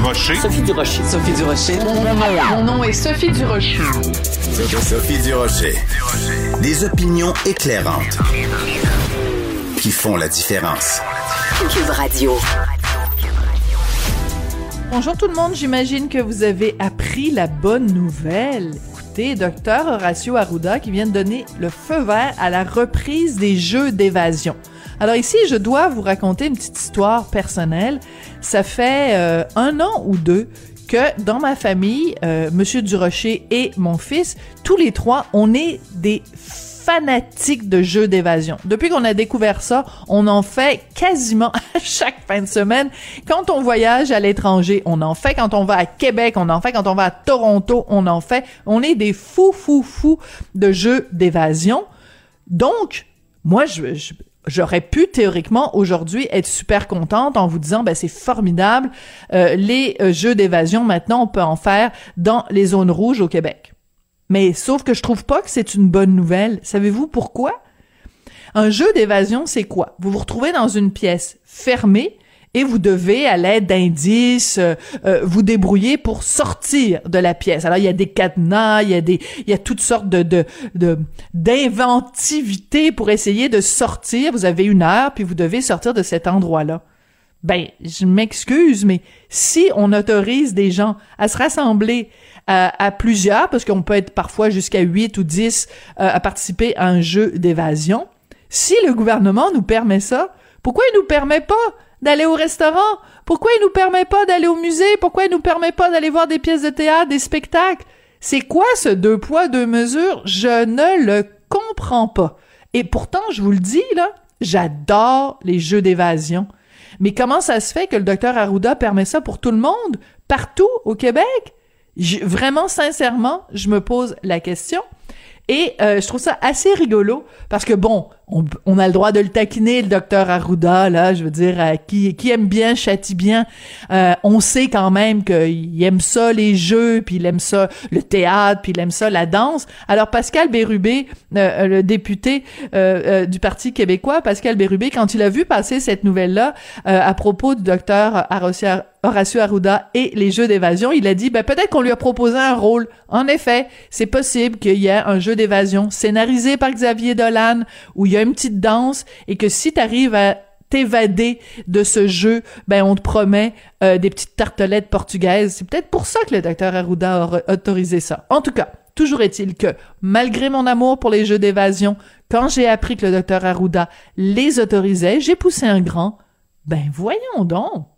Durocher. Sophie Durocher. Sophie Durocher. Mon nom est Sophie Durocher. Sophie Durocher. Des opinions éclairantes qui font la différence. Cube Radio. Bonjour tout le monde, j'imagine que vous avez appris la bonne nouvelle. Écoutez, docteur Horacio Arruda qui vient de donner le feu vert à la reprise des jeux d'évasion. Alors ici, je dois vous raconter une petite histoire personnelle. Ça fait euh, un an ou deux que dans ma famille, euh, Monsieur Durocher et mon fils, tous les trois, on est des fanatique de jeux d'évasion. Depuis qu'on a découvert ça, on en fait quasiment à chaque fin de semaine. Quand on voyage à l'étranger, on en fait. Quand on va à Québec, on en fait. Quand on va à Toronto, on en fait. On est des fous, fous, fous de jeux d'évasion. Donc, moi, je, j'aurais pu théoriquement aujourd'hui être super contente en vous disant ben c'est formidable euh, les euh, jeux d'évasion maintenant on peut en faire dans les zones rouges au Québec. Mais sauf que je trouve pas que c'est une bonne nouvelle. Savez-vous pourquoi? Un jeu d'évasion, c'est quoi? Vous vous retrouvez dans une pièce fermée et vous devez, à l'aide d'indices, euh, euh, vous débrouiller pour sortir de la pièce. Alors, il y a des cadenas, il y a des, il y a toutes sortes de, de, de d'inventivité pour essayer de sortir. Vous avez une heure, puis vous devez sortir de cet endroit-là. Ben, je m'excuse, mais si on autorise des gens à se rassembler à, plusieurs, parce qu'on peut être parfois jusqu'à 8 ou 10 euh, à participer à un jeu d'évasion. Si le gouvernement nous permet ça, pourquoi il nous permet pas d'aller au restaurant? Pourquoi il nous permet pas d'aller au musée? Pourquoi il nous permet pas d'aller voir des pièces de théâtre, des spectacles? C'est quoi ce deux poids, deux mesures? Je ne le comprends pas. Et pourtant, je vous le dis, là, j'adore les jeux d'évasion. Mais comment ça se fait que le docteur Arruda permet ça pour tout le monde, partout au Québec? vraiment, sincèrement, je me pose la question. Et euh, je trouve ça assez rigolo parce que bon, on, a le droit de le taquiner, le docteur Arruda, là, je veux dire, euh, qui, qui aime bien, châtie bien. Euh, on sait quand même qu'il aime ça, les jeux, puis il aime ça, le théâtre, puis il aime ça, la danse. Alors, Pascal Bérubé, le député du Parti québécois, Pascal Bérubé, quand il a vu passer cette nouvelle-là à propos du docteur Horacio Arruda et les jeux d'évasion, il a dit, ben, peut-être qu'on lui a proposé un rôle. En effet, c'est possible qu'il y ait un jeu d'évasion scénarisé par Xavier Dolan où il y a une petite danse et que si tu arrives à t'évader de ce jeu, ben on te promet euh, des petites tartelettes portugaises. C'est peut-être pour ça que le docteur Arruda a autorisé ça. En tout cas, toujours est-il que malgré mon amour pour les jeux d'évasion, quand j'ai appris que le docteur Arruda les autorisait, j'ai poussé un grand. Ben voyons donc.